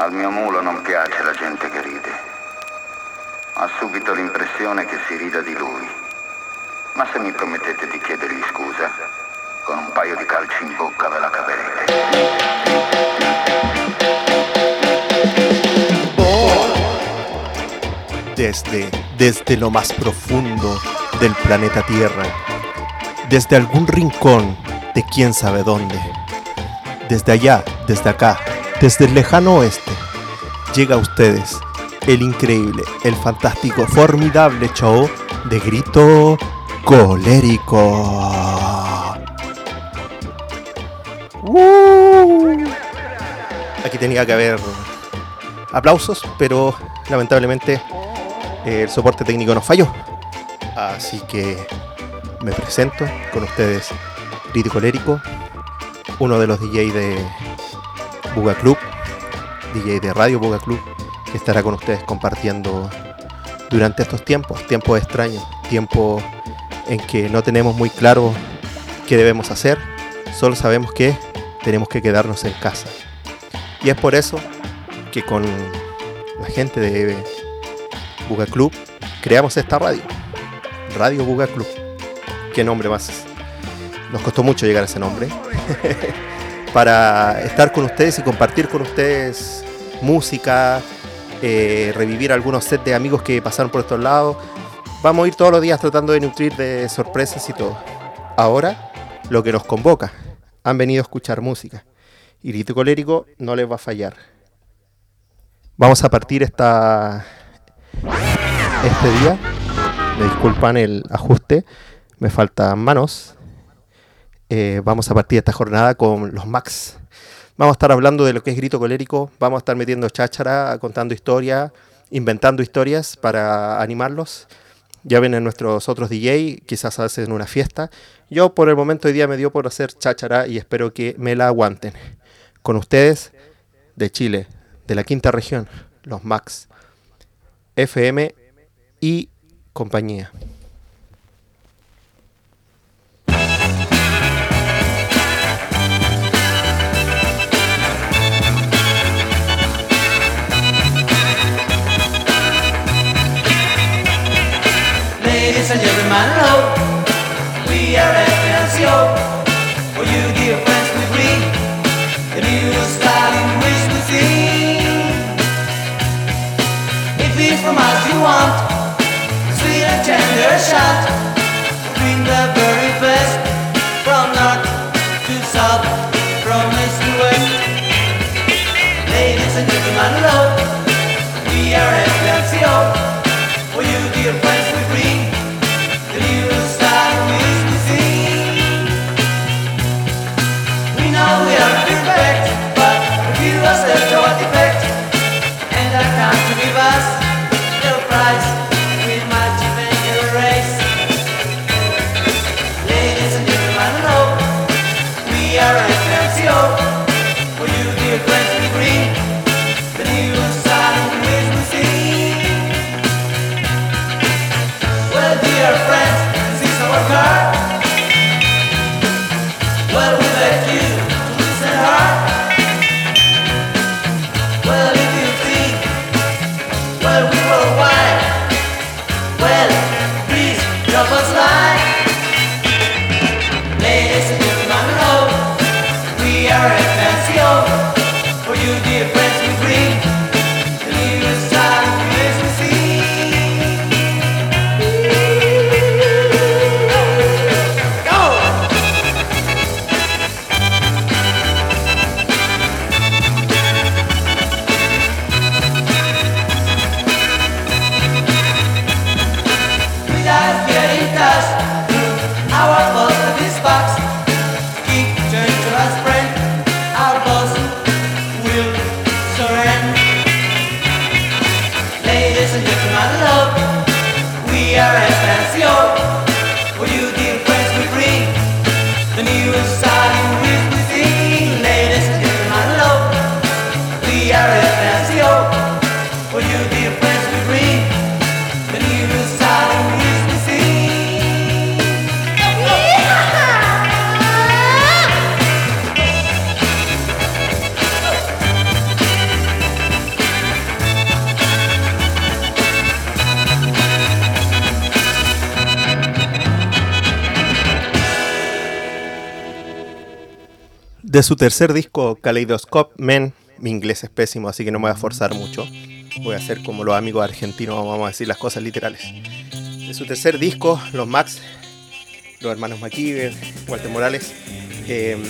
Al mio mulo non piace la gente che ride. Ha subito l'impressione che si rida di lui. Ma se mi promettete di chiedergli scusa, con un paio di calci in bocca ve la caverete. Desde, desde lo más profundo del planeta Tierra, desde algún rincón de quién sabe dónde, desde allá, desde acá, desde el lejano oeste, llega a ustedes el increíble, el fantástico, formidable show de grito colérico. Aquí tenía que haber aplausos, pero lamentablemente eh, el soporte técnico nos falló. Así que me presento con ustedes, Grito Colérico, uno de los DJ de Buga Club, DJ de Radio Buga Club, que estará con ustedes compartiendo durante estos tiempos, tiempos extraños, tiempos en que no tenemos muy claro qué debemos hacer, solo sabemos que tenemos que quedarnos en casa. Y es por eso que con la gente de Buga Club creamos esta radio, Radio Buga Club. ¿Qué nombre más? Nos costó mucho llegar a ese nombre. para estar con ustedes y compartir con ustedes música, eh, revivir algunos sets de amigos que pasaron por estos lados. Vamos a ir todos los días tratando de nutrir de sorpresas y todo. Ahora, lo que nos convoca. Han venido a escuchar música. Y Grito Colérico no les va a fallar. Vamos a partir esta, este día. Me disculpan el ajuste. Me faltan manos. Eh, vamos a partir esta jornada con los Max. Vamos a estar hablando de lo que es grito colérico, vamos a estar metiendo cháchara, contando historias, inventando historias para animarlos. Ya vienen nuestros otros DJ, quizás hacen una fiesta. Yo por el momento hoy día me dio por hacer cháchara y espero que me la aguanten. Con ustedes, de Chile, de la quinta región, los Max, FM y compañía. And gentlemen. We are FNCO. For you, dear friends, we bring the new style in which we sing. If it's from us you want, sweet and tender shout, bring the very best from north to south, from east to west. Ladies and gentlemen, hello. We are FNCO. For you, dear friends, De su tercer disco, Kaleidoscope Men, mi inglés es pésimo, así que no me voy a forzar mucho. Voy a hacer como los amigos argentinos, vamos a decir las cosas literales. De su tercer disco, los Max, los hermanos McKeever, Walter Morales, em,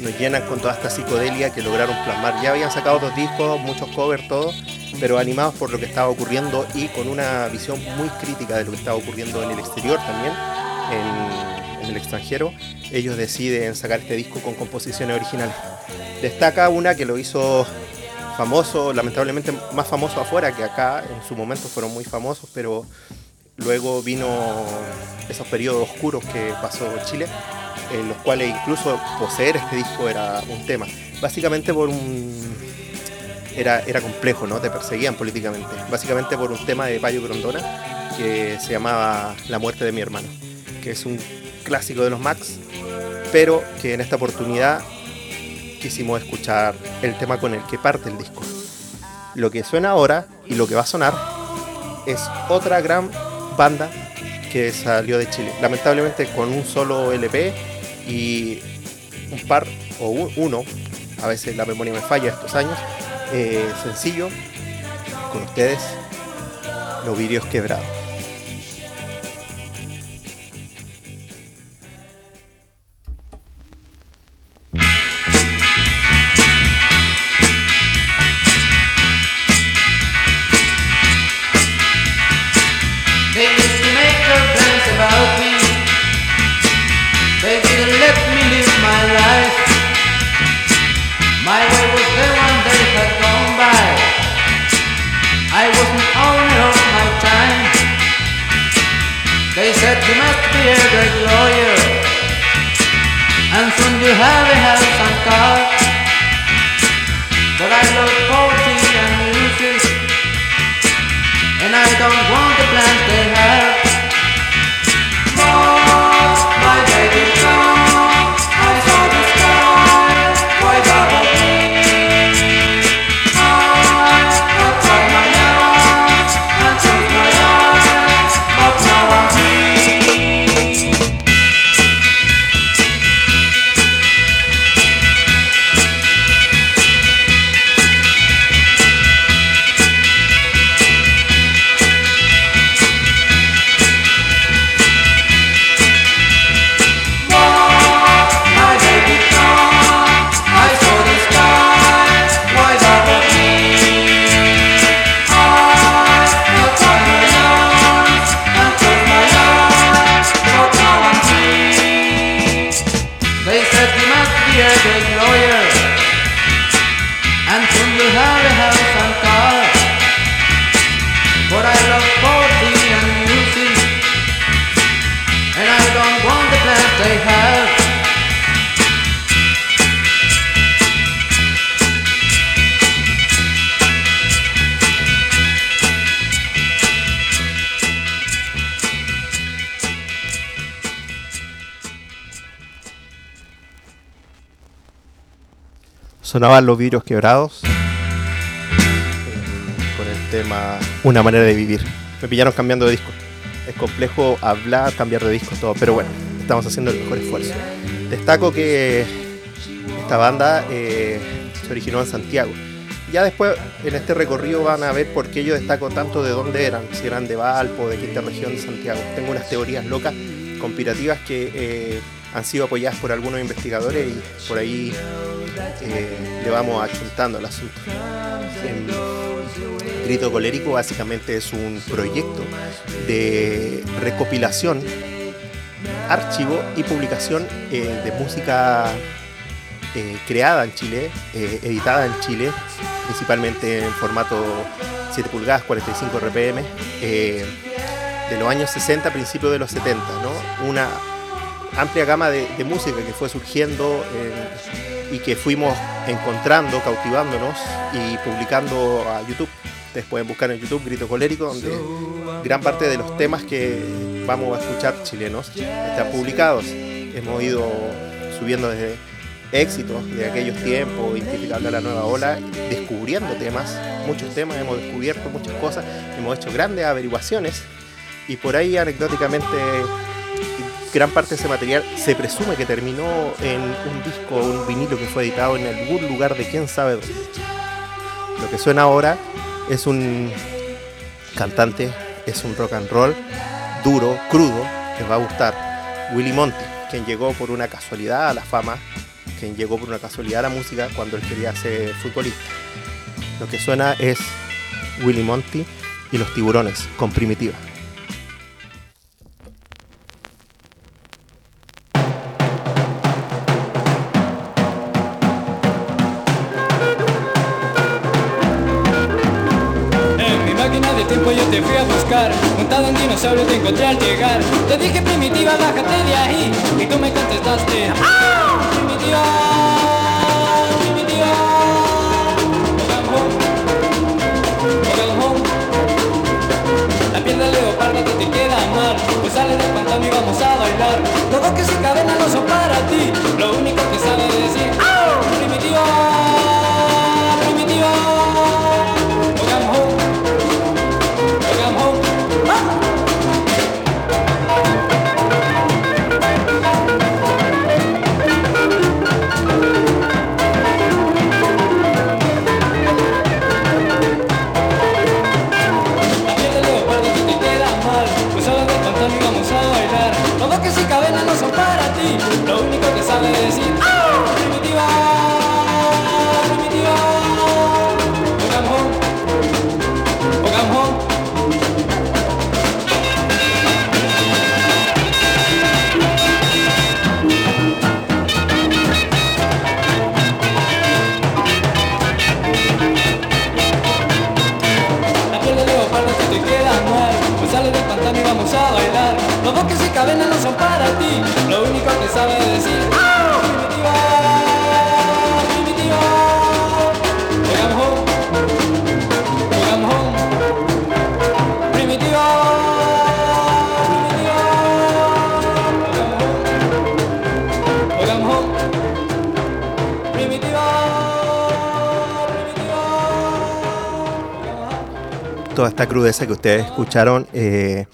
nos llenan con toda esta psicodelia que lograron plasmar. Ya habían sacado dos discos, muchos covers, todo, pero animados por lo que estaba ocurriendo y con una visión muy crítica de lo que estaba ocurriendo en el exterior también, en el extranjero. Ellos deciden sacar este disco con composiciones originales. Destaca una que lo hizo famoso, lamentablemente más famoso afuera que acá, en su momento fueron muy famosos, pero luego vino esos periodos oscuros que pasó Chile, en los cuales incluso poseer este disco era un tema. Básicamente por un... Era, era complejo, ¿no? Te perseguían políticamente. Básicamente por un tema de Payo Grondona que se llamaba La muerte de mi hermano, que es un clásico de los Max, pero que en esta oportunidad quisimos escuchar el tema con el que parte el disco. Lo que suena ahora y lo que va a sonar es otra gran banda que salió de Chile. Lamentablemente con un solo LP y un par o un- uno, a veces la memoria me falla estos años, eh, sencillo, con ustedes, los vídeos quebrados. Sonaban los vidrios quebrados eh, con el tema Una manera de vivir. Me pillaron cambiando de disco. Es complejo hablar, cambiar de disco, todo, pero bueno, estamos haciendo el mejor esfuerzo. Destaco que esta banda eh, se originó en Santiago. Ya después en este recorrido van a ver por qué yo destaco tanto de dónde eran, si eran de Valpo, de quinta región de Santiago. Tengo unas teorías locas, conspirativas que eh, han sido apoyadas por algunos investigadores y por ahí eh, le vamos achuntando al asunto. Grito Colérico básicamente es un proyecto de recopilación, archivo y publicación eh, de música eh, creada en Chile, editada en Chile, principalmente en formato 7 pulgadas, 45 RPM, de los años 60, principios de los 70, ¿no? Una amplia gama de, música que fue surgiendo en- y que fuimos encontrando, cautivándonos y publicando a YouTube. Ustedes pueden buscar en YouTube Grito Colérico, donde gran parte de los temas que vamos a escuchar chilenos están publicados. Hemos ido subiendo desde éxitos de aquellos tiempos, identificando a la nueva ola, descubriendo temas, muchos temas, hemos descubierto muchas cosas, hemos hecho grandes averiguaciones y por ahí anecdóticamente gran parte de ese material se presume que terminó en un disco, un vinilo que fue editado en algún lugar de quién sabe dónde. Lo que suena ahora es un cantante, es un rock and roll duro, crudo, les va a gustar. Willy Monty, quien llegó por una casualidad a la fama, quien llegó por una casualidad a la música cuando él quería ser futbolista. Lo que suena es Willy Monty y los tiburones con primitiva. Ustedes escucharon eh,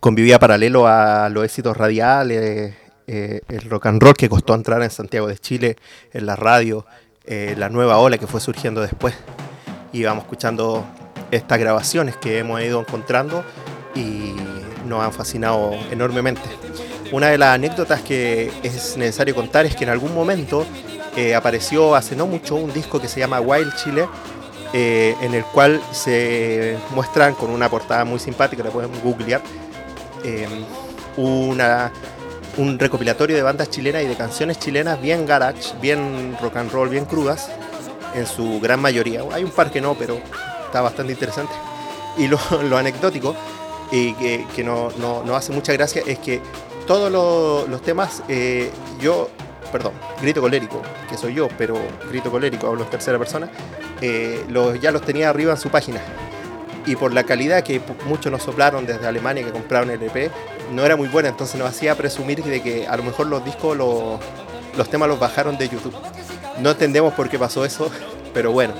convivía paralelo a los éxitos radiales, eh, el rock and roll que costó entrar en Santiago de Chile, en la radio, eh, la nueva ola que fue surgiendo después. Y escuchando estas grabaciones que hemos ido encontrando y nos han fascinado enormemente. Una de las anécdotas que es necesario contar es que en algún momento apareció hace no mucho un disco que se llama Wild Chile, eh, en el cual se muestran con una portada muy simpática, la pueden googlear, eh, una, un recopilatorio de bandas chilenas y de canciones chilenas bien garage, bien rock and roll, bien crudas, en su gran mayoría. Hay un par que no, pero está bastante interesante. Y lo, lo anecdótico, y que, que no, no, no hace mucha gracia, es que todos lo- los temas, eh, yo, perdón, grito colérico, que soy yo, pero grito colérico, hablo en tercera persona, eh, los, ya los tenía arriba en su página. Y por la calidad que muchos nos soplaron desde Alemania que compraron el EP, no era muy buena, entonces nos hacía presumir de que a lo mejor los discos, los, los temas los bajaron de YouTube. No entendemos por qué pasó eso, pero bueno,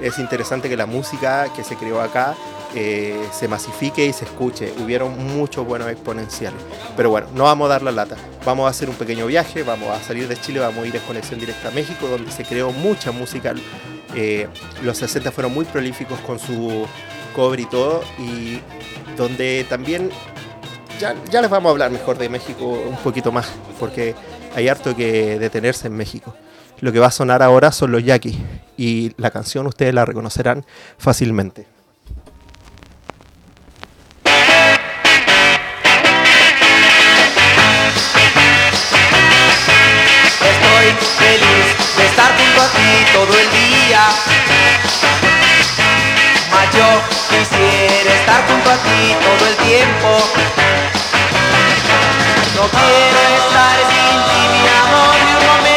es interesante que la música que se creó acá eh, se masifique y se escuche. Hubieron muchos buenos exponenciales. Pero bueno, no vamos a dar la lata. Vamos a hacer un pequeño viaje, vamos a salir de Chile, vamos a ir en conexión directa a México, donde se creó mucha música. Eh, los 60 fueron muy prolíficos con su cover y todo, y donde también ya, ya les vamos a hablar mejor de México un poquito más, porque hay harto que detenerse en México. Lo que va a sonar ahora son los Yaquis, y la canción ustedes la reconocerán fácilmente. Feliz de estar junto a ti todo el día. Mas yo quisiera estar junto a ti todo el tiempo. No quiero estar sin ti, mi amor, ni un momento.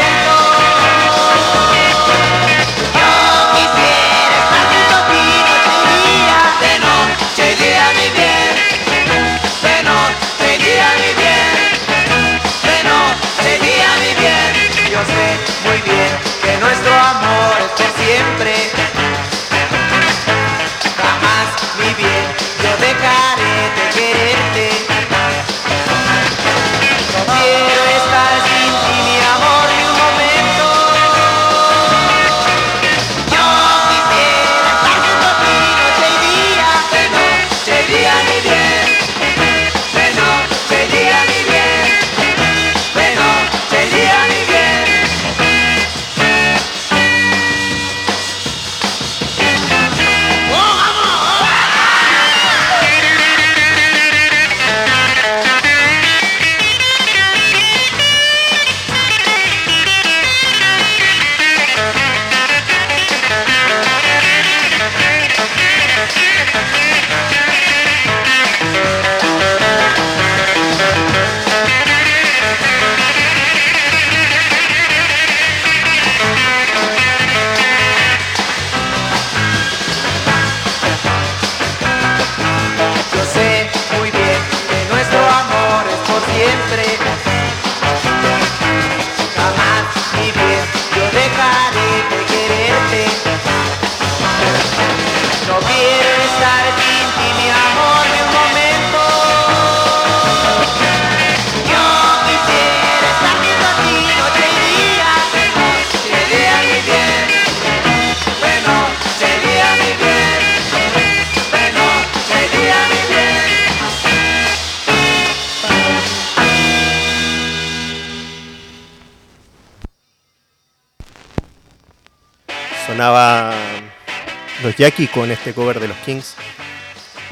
Jackie con este cover de los Kings.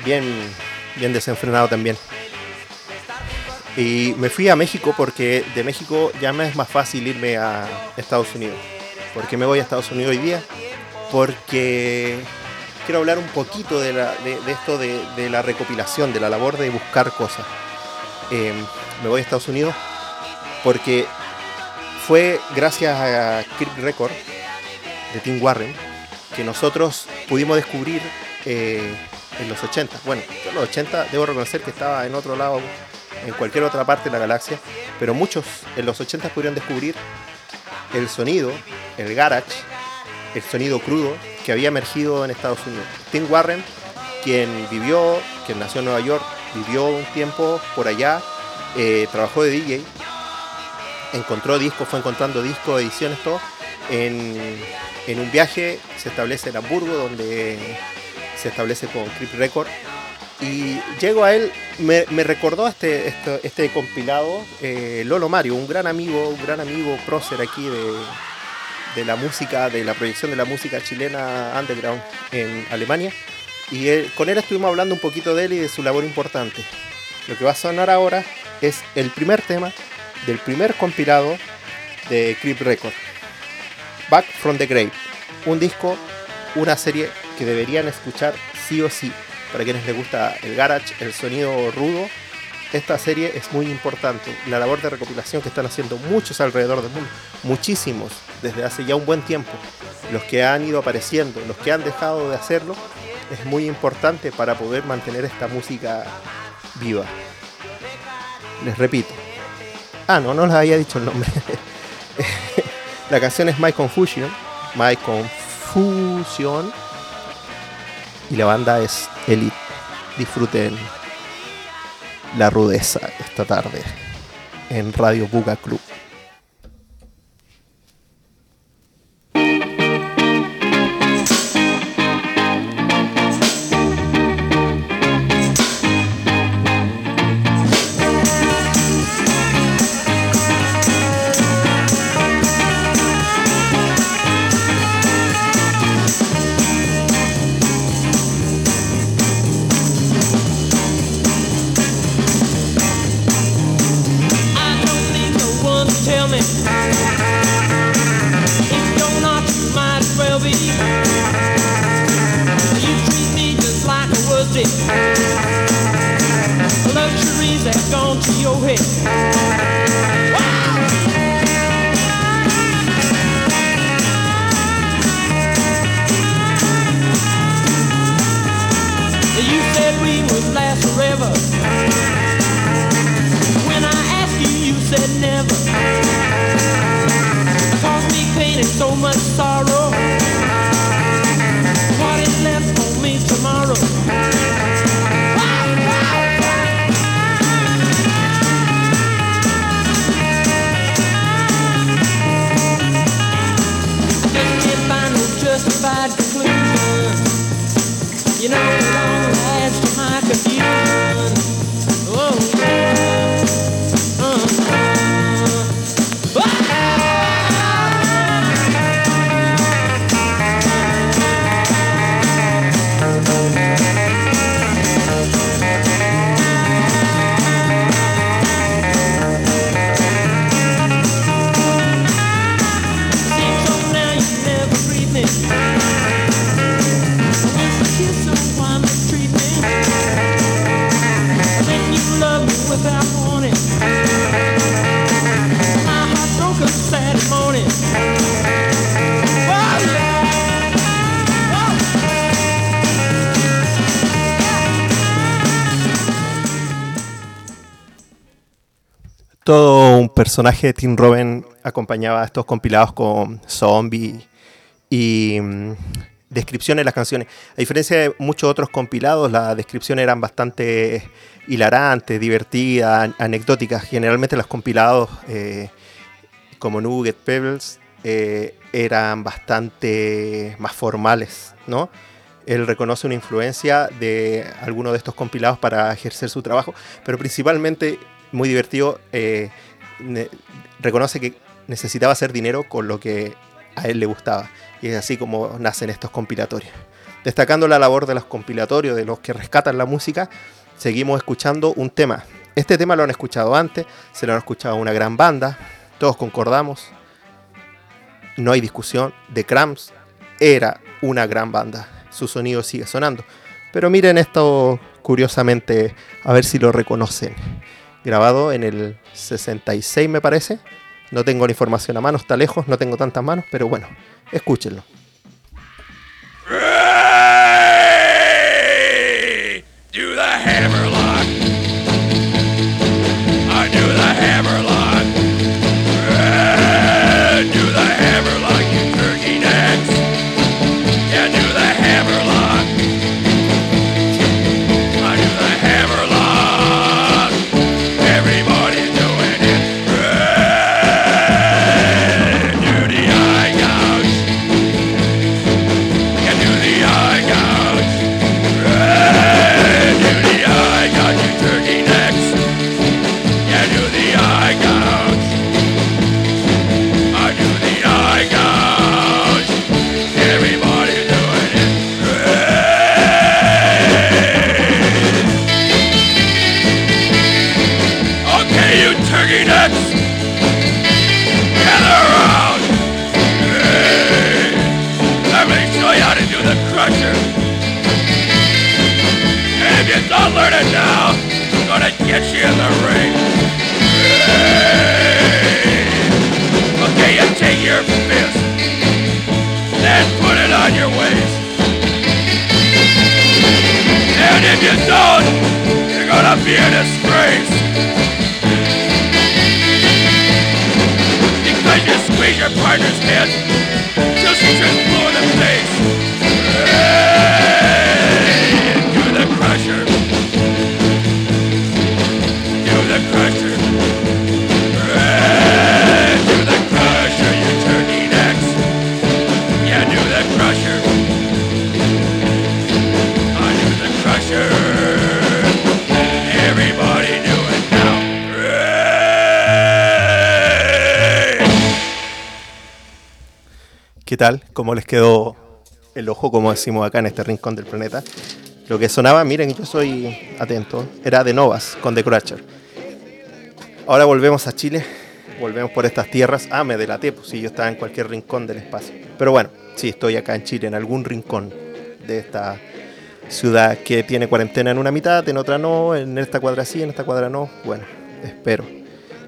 Bien, bien desenfrenado también. Y me fui a México porque de México ya me es más fácil irme a Estados Unidos. ¿Por qué me voy a Estados Unidos hoy día? Porque quiero hablar un poquito de, la- de- de esto de, de la recopilación, de la labor de buscar cosas. Eh, me voy a Estados Unidos porque fue gracias a Creep Record de Tim Warren que nosotros pudimos descubrir eh, en los 80. Bueno, yo en los 80 debo reconocer que estaba en otro lado, en cualquier otra parte de la galaxia, pero muchos en los 80 pudieron descubrir el sonido, el garage, el sonido crudo que había emergido en Estados Unidos. Tim Warren, quien vivió, quien nació en Nueva York, vivió un tiempo por allá, eh, trabajó de DJ, encontró discos, fue encontrando discos, ediciones, todo. En, un viaje se establece en Hamburgo, donde se establece con Creep Record. Y llego a él, me, recordó este, este, compilado, eh, Lolo Mario, un gran amigo, un gran amigo prócer aquí de, de la música, de la proyección de la música chilena underground en Alemania. Y él- con él estuvimos hablando un poquito de él y de su labor importante. Lo que va a sonar ahora es el primer tema del primer compilado de Creep Record. Back from the Grave. Un disco, una serie que deberían escuchar sí o sí. Para quienes les gusta el garage, el sonido rudo, esta serie es muy importante. La labor de recopilación que están haciendo muchos alrededor del mundo, muchísimos, desde hace ya un buen tiempo. Los que han ido apareciendo, los que han dejado de hacerlo, es muy importante para poder mantener esta música viva. Les repito. Ah, no, no les había dicho el nombre. La canción es My Confusion. My Confusion. Y la banda es Elite. Disfruten la rudeza esta tarde en Radio Buga Club. Todo un personaje de Tim Robin acompañaba a estos compilados con zombie y mm, descripciones de las canciones. A diferencia de muchos otros compilados, las descripciones eran bastante hilarantes, divertidas, an- anecdóticas. Generalmente los compilados eh, como Nugget Pebbles eh, eran bastante más formales, ¿no? Él reconoce una influencia de alguno de estos compilados para ejercer su trabajo, pero principalmente, muy divertido, eh, reconoce que necesitaba hacer dinero con lo que a él le gustaba. Y es así como nacen estos compilatorios. Destacando la labor de los compilatorios, de los que rescatan la música, seguimos escuchando un tema. Este tema lo han escuchado antes, se lo han escuchado una gran banda, todos concordamos, no hay discusión, The Cramps era una gran banda, su sonido sigue sonando. Pero miren esto curiosamente, a ver si lo reconocen. Grabado en el 66 me parece, no tengo la información a mano, está lejos, no tengo tantas manos, pero bueno, escúchenlo. The hammerlock. ¿Cómo les quedó el ojo, como decimos acá en este rincón del planeta? Lo que sonaba, miren, yo soy atento, era de Novas con The Crusher. Ahora volvemos a Chile, volvemos por estas tierras. Ah, me delaté, pues sí, yo estaba en cualquier rincón del espacio. Pero bueno, sí, estoy acá en Chile, en algún rincón de esta ciudad que tiene cuarentena en una mitad, en otra no, en esta cuadra sí, en esta cuadra no. Bueno, espero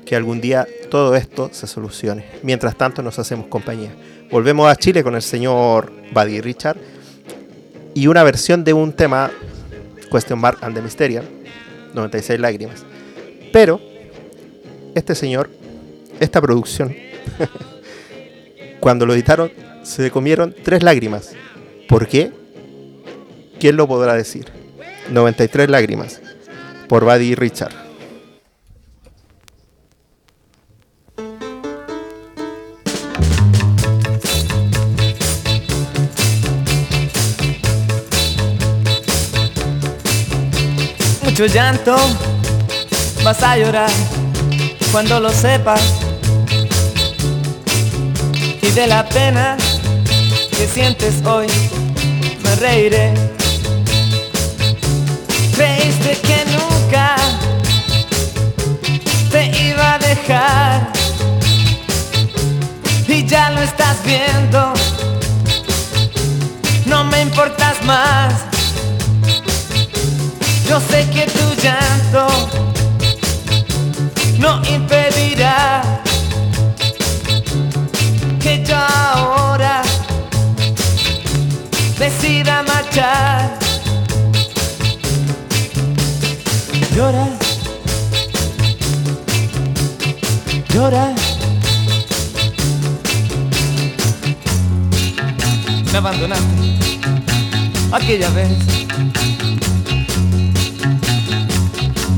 que algún día todo esto se solucione. Mientras tanto, nos hacemos compañía. Volvemos a Chile con el señor Buddy Richard y una versión de un tema, Question Mark and the Mysterian, 96 lágrimas. Pero, este señor, esta producción, cuando lo editaron, se comieron tres lágrimas. ¿Por qué? ¿Quién lo podrá decir? 93 lágrimas por Buddy Richard. Mucho llanto, vas a llorar cuando lo sepas. Y de la pena que sientes hoy, me reiré. Creíste que nunca te iba a dejar. Y ya lo estás viendo. No me importas más. Yo sé que tu llanto no impedirá que yo ahora decida marchar. Llora, llora. Me abandonaste aquella vez.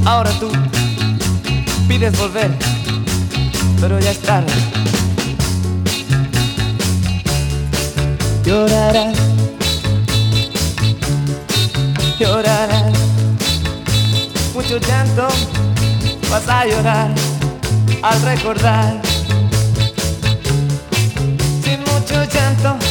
Ahora tú pides volver, pero ya es tarde. Llorarás, llorarás, mucho llanto vas a llorar al recordar. Sin mucho llanto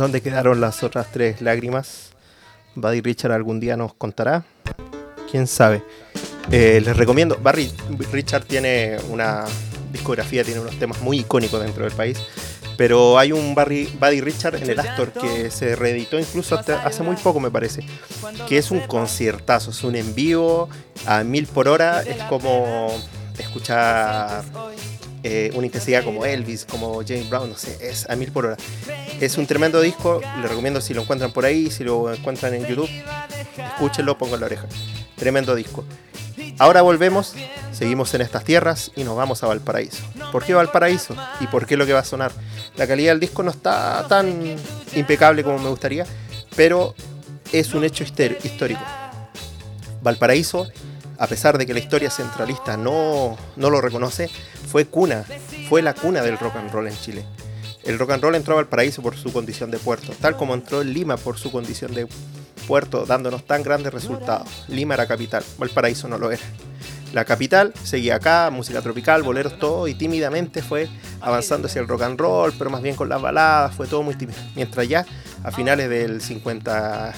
¿Dónde quedaron las otras tres lágrimas? Buddy Richard algún día nos contará. Quién sabe. Eh, les recomiendo. Barry Richard tiene una discografía, tiene unos temas muy icónicos dentro del país. Pero hay un Barry, Buddy Richard en el Astor que se reeditó incluso hasta hace muy poco, me parece. Que es un conciertazo, es un en vivo a mil por hora. Es como escuchar eh, una intensidad como Elvis, como James Brown, no sé, es a mil por hora. Es un tremendo disco, les recomiendo si lo encuentran por ahí, si lo encuentran en YouTube, escúchenlo, pongan la oreja. Tremendo disco. Ahora volvemos, seguimos en estas tierras y nos vamos a Valparaíso. ¿Por qué Valparaíso? ¿Y por qué lo que va a sonar? La calidad del disco no está tan impecable como me gustaría, pero es un hecho histórico. Valparaíso, a pesar de que la historia centralista no, no lo reconoce, fue cuna, fue la cuna del rock and roll en Chile. El rock and roll entró a Valparaíso por su condición de puerto, tal como entró en Lima por su condición de puerto, dándonos tan grandes resultados. Lima era capital, Valparaíso no lo era. La capital seguía acá, música tropical, boleros, todo, y tímidamente fue avanzando hacia el rock and roll, pero más bien con las baladas, fue todo muy tímido. Mientras ya, a finales del 50,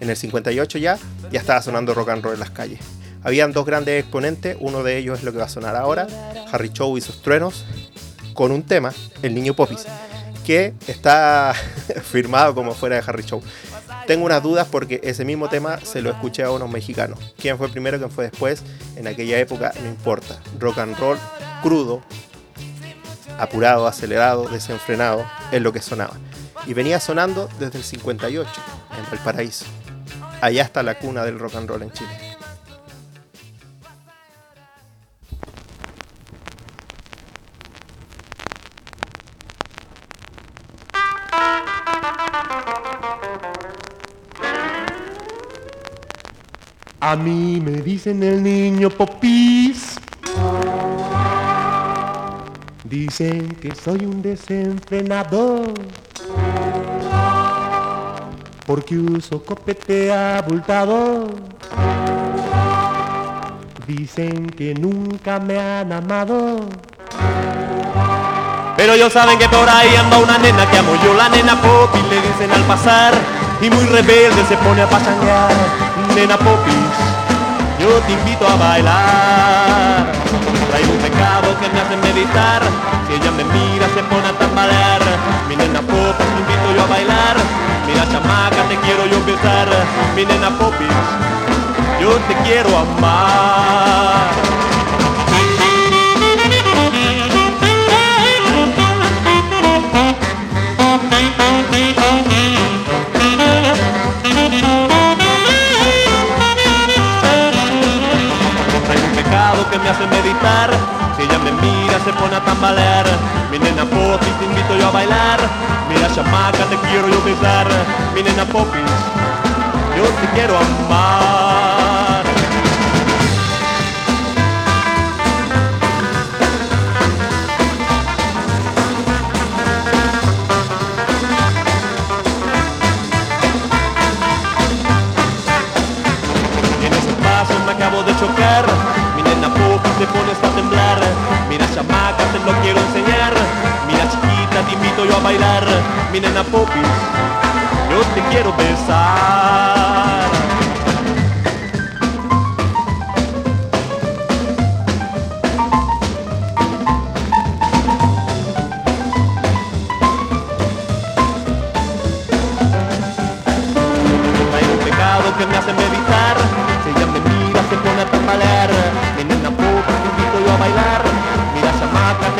en el 58 ya, ya estaba sonando rock and roll en las calles. Habían dos grandes exponentes, uno de ellos es lo que va a sonar ahora, Harry Chow y sus truenos, con un tema, El Niño Popis, que está firmado como fuera de Harry Chow. Tengo unas dudas porque ese mismo tema se lo escuché a unos mexicanos. ¿Quién fue primero, quién fue después? En aquella época no importa. Rock and roll crudo, apurado, acelerado, desenfrenado, es lo que sonaba. Y venía sonando desde el 58 en Valparaíso. Allá está la cuna del rock and roll en Chile. A mí me dicen el niño popis. Dicen que soy un desenfrenado. Porque uso copete abultado. Dicen que nunca me han amado. Pero ellos saben que por ahí anda una nena que amo yo, la nena Poppy, le dicen al pasar. Y muy rebelde se pone a pachanguear. Nena Popis, yo te invito a bailar. Traigo un pecado que me hace meditar. Si ella me mira se pone a tambalear. Mi nena Popis, te invito yo a bailar. Mira chamaca, te quiero yo besar. Mi nena Popis, yo te quiero amar. Me hace meditar. Si ella me mira se pone a tambalear. Mi nena Popis te invito yo a bailar. Mira chamaca te quiero yo besar. Mi nena Popis Yo te quiero amar Mi nena Popis te pones a temblar. Mira chamaca te lo quiero enseñar. Mira chiquita te invito yo a bailar. Mi nena Popis Yo te quiero besar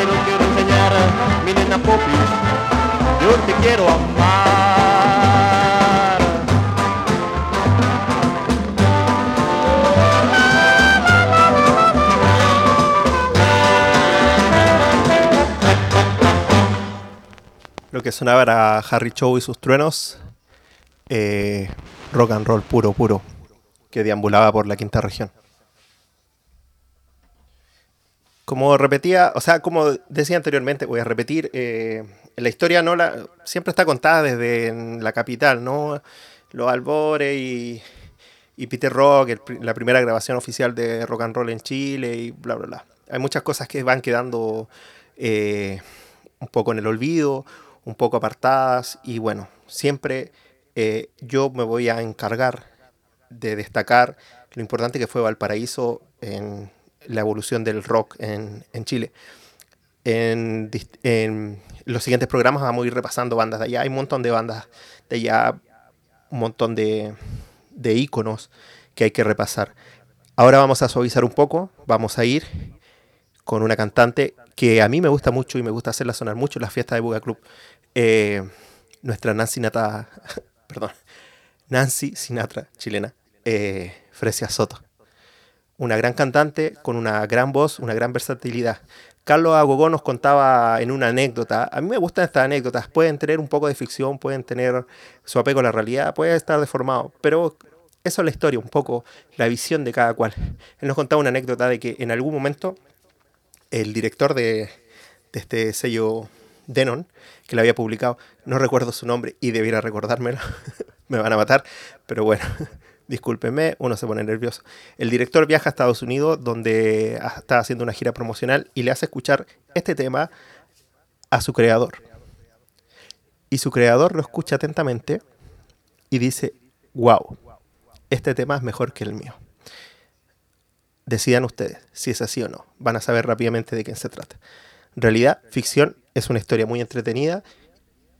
chamaca te lo quiero enseñar Mi nena Popis Yo te quiero amar Lo que sonaba era Harry Chow y sus truenos. eh, rock and roll puro, puro. que deambulaba por la quinta región. Como repetía, o sea, como decía anteriormente, voy a repetir, eh, la historia no la, siempre está contada desde la capital, ¿no? Los albores y, y Peter Rock, el la primera grabación oficial de rock and roll en Chile y bla, bla, bla. Hay muchas cosas que van quedando eh, un poco en el olvido, un poco apartadas y bueno, siempre eh, yo me voy a encargar de destacar lo importante que fue Valparaíso en la evolución del rock en, en Chile. En, los siguientes programas vamos a ir repasando bandas de allá. Hay un montón de bandas de allá, un montón de, de íconos que hay que repasar. Ahora vamos a suavizar un poco, vamos a ir con una cantante que a mí me gusta mucho y me gusta hacerla sonar mucho en las fiestas de Buga Club. Eh, nuestra Nancy Nata, perdón, Nancy Sinatra, chilena, eh, Fresia Soto. Una gran cantante con una gran voz, una gran versatilidad. Carlos Agogó nos contaba en una anécdota. A mí me gustan estas anécdotas. Pueden tener un poco de ficción, pueden tener su apego a la realidad, puede estar deformado, pero eso es la historia, un poco la visión de cada cual. Él nos contaba una anécdota de que en algún momento el director de, de este sello Denon, que lo había publicado, no recuerdo su nombre y debiera recordármelo, me van a matar, pero bueno, discúlpenme, uno se pone nervioso. El director viaja a Estados Unidos donde está haciendo una gira promocional y le hace escuchar este tema a su creador. Y su creador lo escucha atentamente y dice, wow, este tema es mejor que el mío. Decidan ustedes si es así o no. Van a saber rápidamente de quién se trata. En realidad, ficción es una historia muy entretenida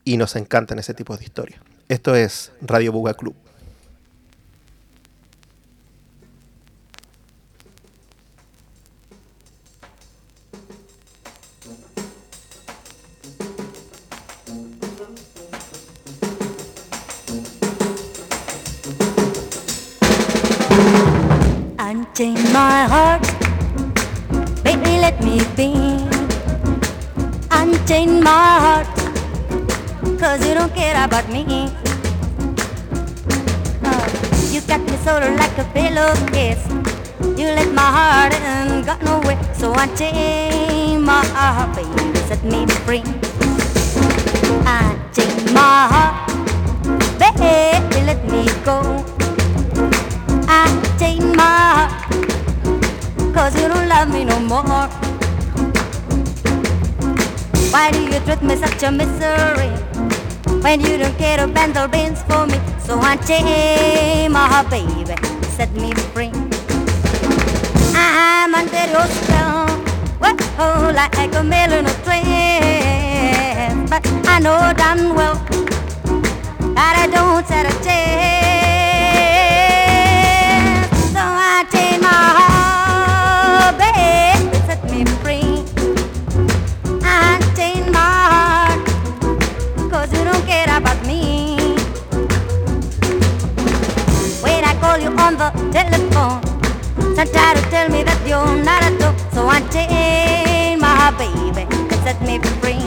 y nos encantan ese tipo de historias. Esto es Radio Buga Club. Unchain my heart, baby, let me be. Unchain my heart, cause you don't care about me. Oh, you got me sort of like a pillowcase. You let my heart and got nowhere. So unchain my heart, baby, set me free. Unchain my heart, baby, let me go. I take my heart Cause you don't love me no more. Why do you treat me such a misery? When you don't care to bend the reins for me. So I take my heart baby. Set me free. I'm under your spell Whoa, like a million of twins But I know damn well That I don't stand a chance set me free. And chain my heart, 'cause you don't care about me. When I call you on the telephone, Santa will tell me that you're not a dog So, Auntie, my baby, let me free.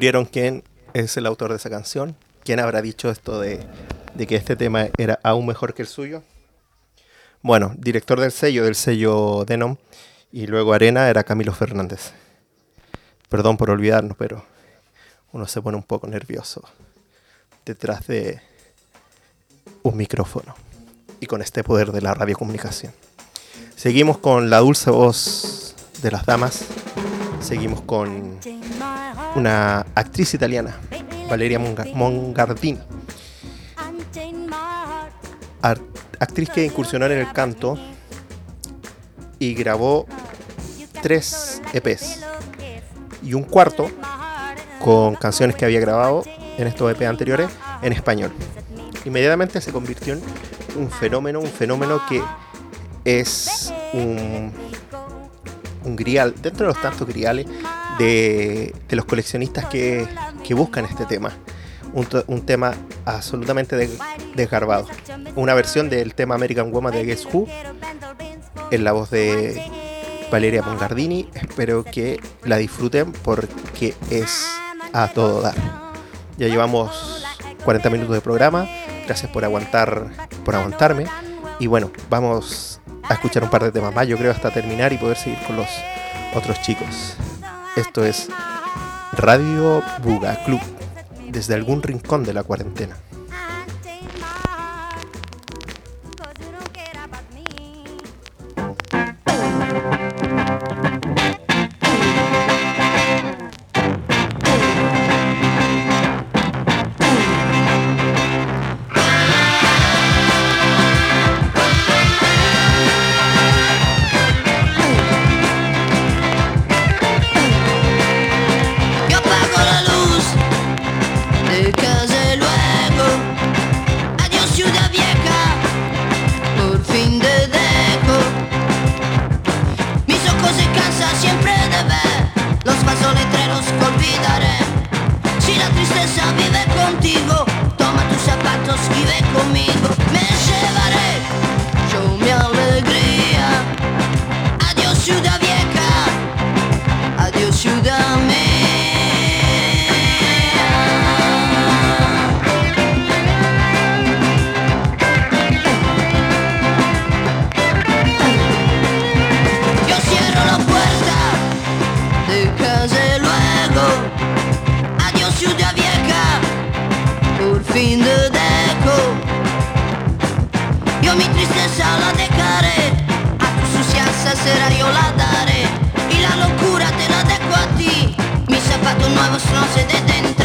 Descubrieron quién es el autor de esa canción. ¿Quién habrá dicho esto de, de que este tema era aún mejor que el suyo? Bueno, director del sello, del sello Denom, y luego Arena era Camilo Fernández. Perdón por olvidarnos, pero uno se pone un poco nervioso detrás de un micrófono y con este poder de la radiocomunicación. Seguimos con la dulce voz de las damas. Seguimos con una actriz italiana, Valeria Monga- Mongardini, ar- actriz que incursionó en el canto y grabó tres EPs y un cuarto con canciones que había grabado en estos EP anteriores en español. Inmediatamente se convirtió en un fenómeno, un fenómeno que es un, un grial, dentro de los tantos griales de, los coleccionistas que, que buscan este tema. Un, un tema absolutamente de- desgarbado. Una versión del tema American Woman de Guess Who en la voz de Valeria Mongardini. Espero que la disfruten porque es a todo dar. Ya llevamos 40 minutos de programa. Gracias por aguantar, por aguantarme. Y bueno, vamos a escuchar un par de temas más, yo creo, hasta terminar y poder seguir con los otros chicos. Esto es Radio Buga Club, desde algún rincón de la cuarentena. Zapatos nuevos no se detendrán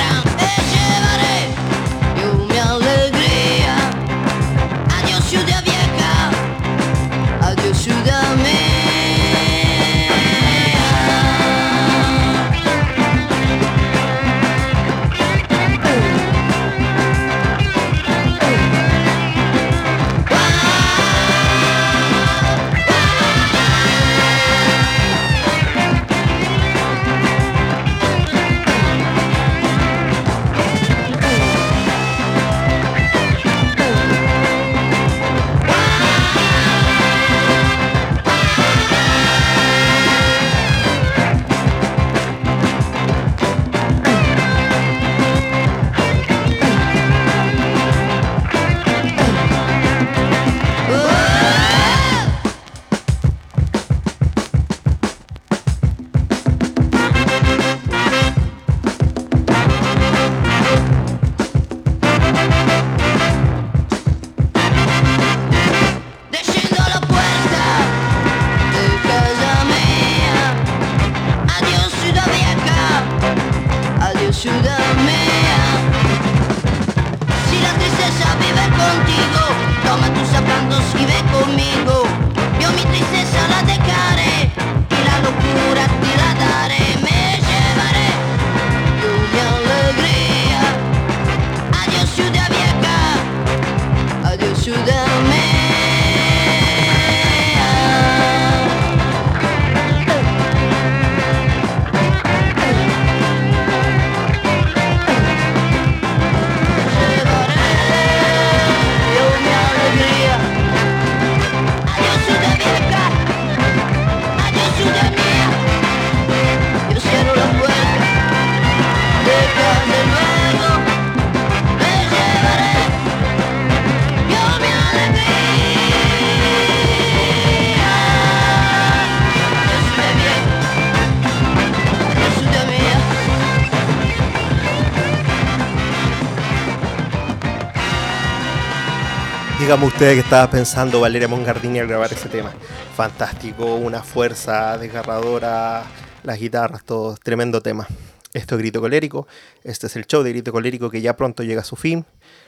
Dígame usted que estaba pensando Valeria Mongardini al grabar ese tema. Fantástico, una fuerza desgarradora, las guitarras, todo, tremendo tema. Esto es Grito Colérico. Este es el show de Grito Colérico que ya pronto llega a su fin.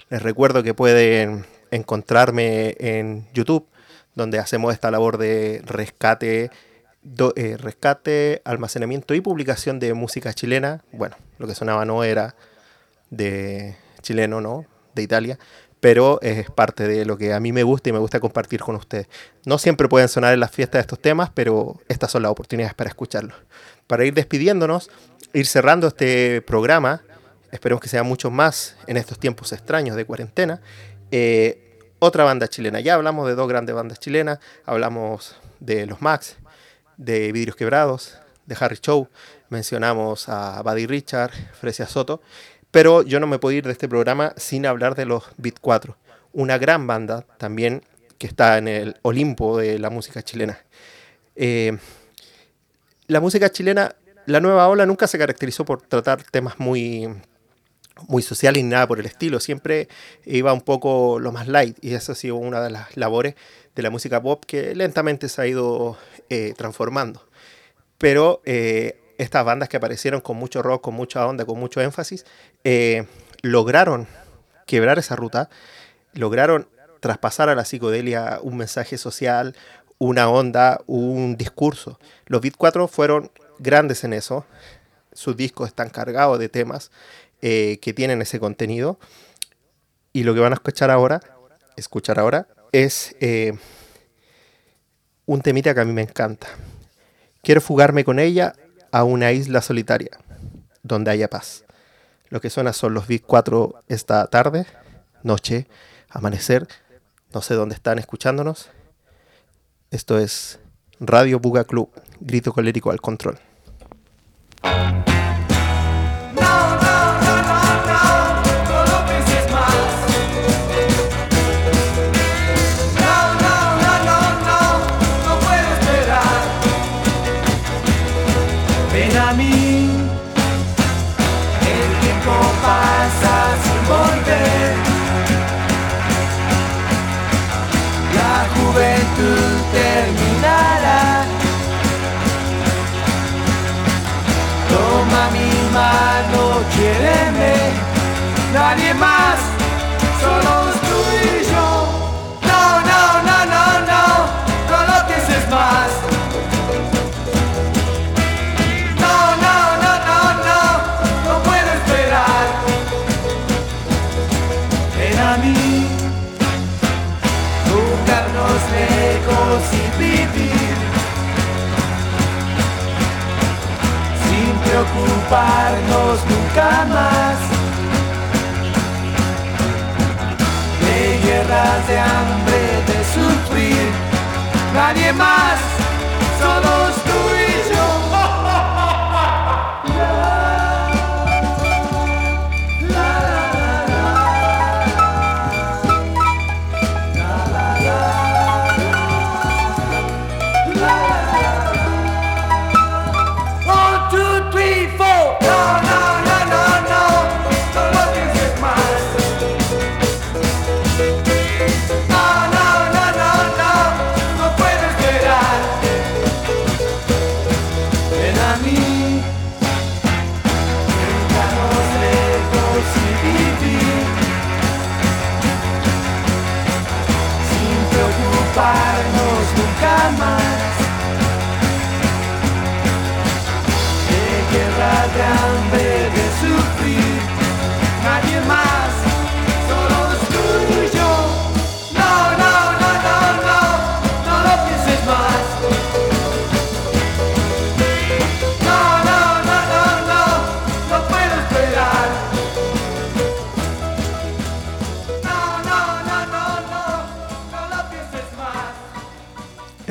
Les recuerdo que pueden encontrarme en YouTube, donde hacemos esta labor de rescate, do- eh, rescate, almacenamiento y publicación de música chilena. Bueno, lo que sonaba no era de chileno, ¿no? De Italia. Pero es parte de lo que a mí me gusta y me gusta compartir con ustedes. No siempre pueden sonar en las fiestas estos temas, pero estas son las oportunidades para escucharlos. Para ir despidiéndonos, ir cerrando este programa, esperemos que sean muchos más en estos tiempos extraños de cuarentena. eh, otra banda chilena. Ya hablamos de dos grandes bandas chilenas, hablamos de los Max, de Vidrios Quebrados, de Harry Show, mencionamos a Buddy Richard, Fresia Soto, pero yo no me puedo ir de este programa sin hablar de los Beat 4, una gran banda también que está en el Olimpo de la música chilena. Eh, la música chilena, la nueva ola nunca se caracterizó por tratar temas muy, muy sociales ni nada por el estilo. Siempre iba un poco lo más light y eso ha sido una de las labores de la música pop que lentamente se ha ido eh, transformando. Pero eh, estas bandas que aparecieron con mucho rock, con mucha onda, con mucho énfasis, eh, lograron quebrar esa ruta, lograron traspasar a la psicodelia un mensaje social, una onda, un discurso. Los Beat 4 fueron grandes en eso. Sus discos están cargados de temas eh, que tienen ese contenido. Y lo que van a escuchar ahora, escuchar ahora, es eh, un temita que a mí me encanta. Quiero fugarme con ella a una isla solitaria, donde haya paz. Lo que suena son los Beat 4 esta tarde, noche, amanecer. No sé dónde están escuchándonos. Esto es Radio Buga Club, grito colérico al control.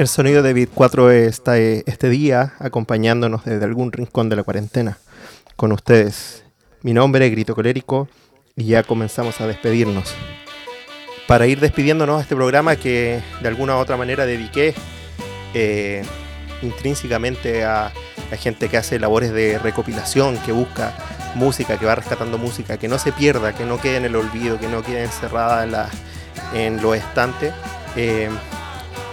El sonido de Beat 4 está este día acompañándonos desde algún rincón de la cuarentena. Con ustedes, mi nombre es Grito Colérico y ya comenzamos a despedirnos. Para ir despidiéndonos de este programa que de alguna u otra manera dediqué eh, intrínsecamente a la gente que hace labores de recopilación, que busca música, que va rescatando música, que no se pierda, que no quede en el olvido, que no quede encerrada en, la, en los estantes. Eh,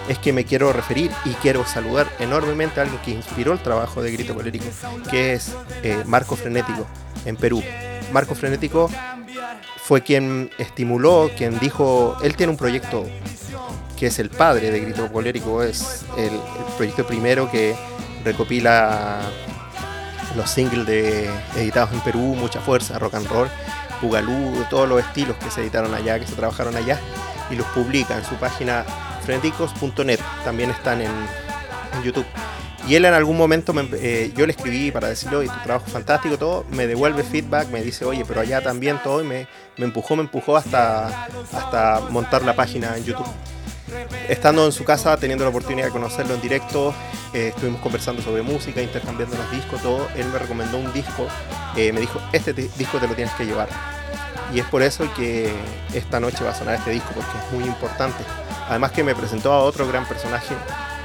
es que me quiero referir y quiero saludar enormemente a alguien que inspiró el trabajo de Grito Colérico, que es eh, Marco Frenético en Perú. Marco Frenético fue quien estimuló, quien dijo, él tiene un proyecto que es el padre de Grito Colérico, es el, proyecto primero que recopila los singles de, editados en Perú, Mucha Fuerza, Rock and Roll, Bugalú, todos los estilos que se editaron allá, que se trabajaron allá, y los publica en su página freneticos.net, también están en, YouTube. Y él en algún momento, me- eh, yo le escribí para decirle, oye, tu trabajo es fantástico, todo, me devuelve feedback, me dice, oye, pero allá también todo, y me, me empujó, me empujó hasta, hasta montar la página en YouTube. Estando en su casa, teniendo la oportunidad de conocerlo en directo, eh, estuvimos conversando sobre música, intercambiando los discos, todo. Él me recomendó un disco, eh, me dijo, este disco te lo tienes que llevar. Y es por eso que esta noche va a sonar este disco, porque es muy importante. Además que me presentó a otro gran personaje,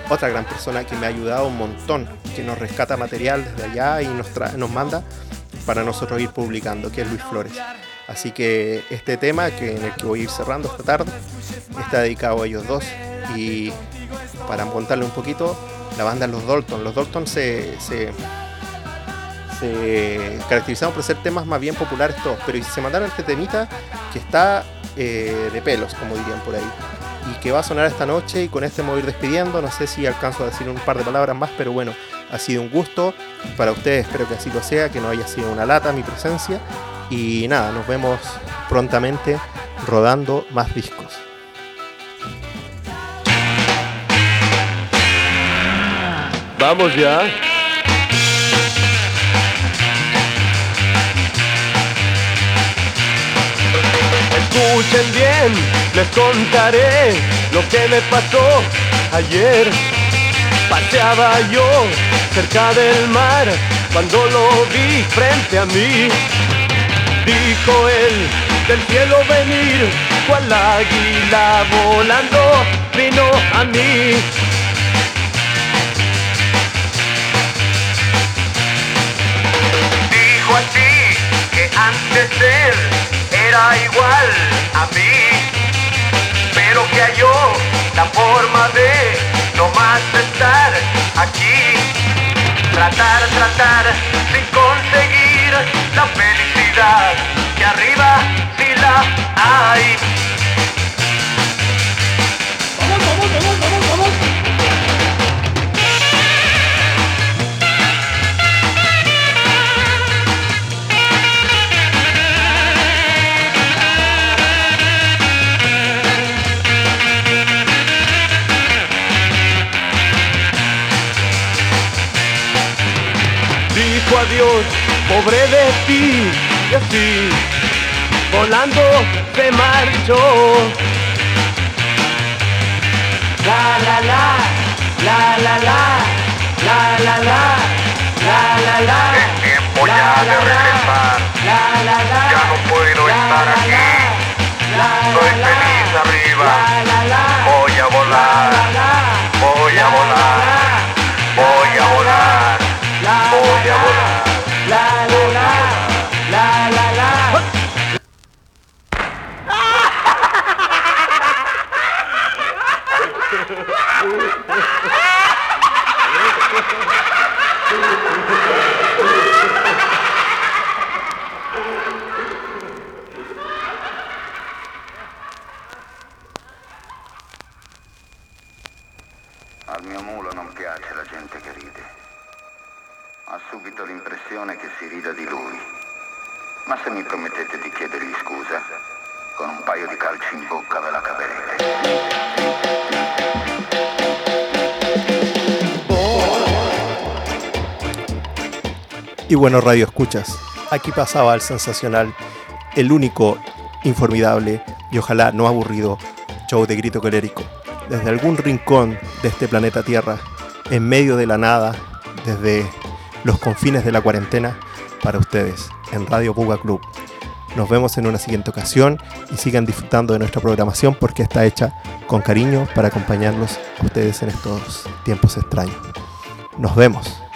otra gran persona que me ha ayudado un montón, que nos rescata material desde allá y nos, nos manda para nosotros ir publicando, que es Luis Flores. Así que este tema, que en el que voy a ir cerrando esta tarde, está dedicado a ellos dos. Y para contarle un poquito, la banda Los Dalton. Los Dalton se, se, se caracterizaron por ser temas más bien populares todos, pero se mandaron este temita que está eh, de pelos, como dirían por ahí. Y que va a sonar esta noche y con este me voy a ir despidiendo. No sé si alcanzo a decir un par de palabras más, pero bueno, ha sido un gusto para ustedes, espero que así lo sea, que no haya sido una lata mi presencia. Y nada, nos vemos prontamente rodando más discos. Vamos ya. Escuchen bien, les contaré lo que me pasó ayer. Paseaba yo cerca del mar cuando lo vi frente a mí. Dijo él, del cielo venir, cual águila volando, vino a mí. Dijo así que antes él era igual a mí, pero que halló la forma de no más estar aquí. Tratar, tratar sin conseguir la felicidad que arriba sí la hay. Dijo adiós, pobre de ti, y así, volando se marchó. La la la, la la la, la la la, la la la. Es tiempo ya de regresar. Ya no puedo estar aquí. Soy feliz arriba. Voy a volar. Y bueno, Radio Escuchas, aquí pasaba el sensacional, el único, informidable y ojalá no aburrido show de grito colérico. Desde algún rincón de este planeta Tierra, en medio de la nada, desde los confines de la cuarentena, para ustedes, en Radio Buga Club. Nos vemos en una siguiente ocasión y sigan disfrutando de nuestra programación porque está hecha con cariño para acompañarlos a ustedes en estos tiempos extraños. Nos vemos.